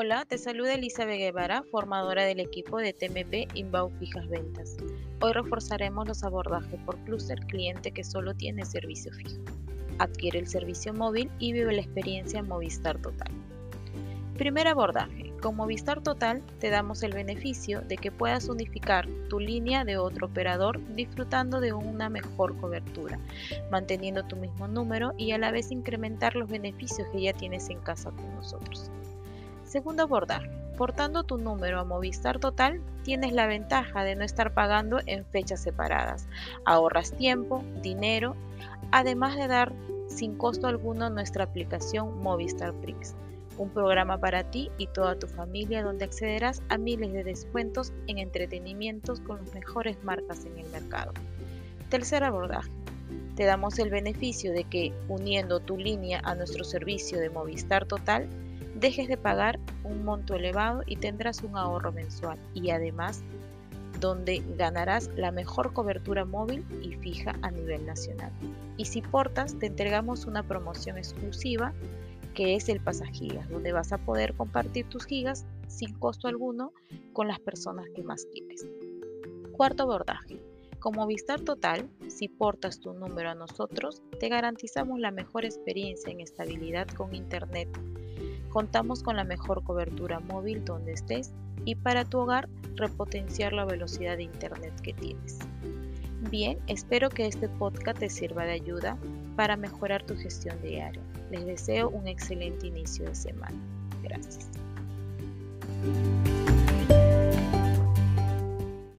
Hola, te saluda Elizabeth Guevara, formadora del equipo de TMP Inbound Fijas Ventas. Hoy reforzaremos los abordajes por clúster cliente que solo tiene servicio fijo. Adquiere el servicio móvil y vive la experiencia Movistar Total. Primer abordaje. Con Movistar Total te damos el beneficio de que puedas unificar tu línea de otro operador disfrutando de una mejor cobertura, manteniendo tu mismo número y a la vez incrementar los beneficios que ya tienes en casa con nosotros. Segundo abordaje. Portando tu número a Movistar Total, tienes la ventaja de no estar pagando en fechas separadas. Ahorras tiempo, dinero, además de dar sin costo alguno nuestra aplicación Movistar Prix, un programa para ti y toda tu familia donde accederás a miles de descuentos en entretenimientos con las mejores marcas en el mercado. Tercer abordaje. Te damos el beneficio de que uniendo tu línea a nuestro servicio de Movistar Total, dejes de pagar un monto elevado y tendrás un ahorro mensual y además donde ganarás la mejor cobertura móvil y fija a nivel nacional. Y si portas, te entregamos una promoción exclusiva que es el pasagigas, donde vas a poder compartir tus gigas sin costo alguno con las personas que más quieres. Cuarto abordaje. Como Vistar Total, si portas tu número a nosotros, te garantizamos la mejor experiencia en estabilidad con Internet Contamos con la mejor cobertura móvil donde estés y para tu hogar repotenciar la velocidad de internet que tienes. Bien, espero que este podcast te sirva de ayuda para mejorar tu gestión diaria. Les deseo un excelente inicio de semana. Gracias.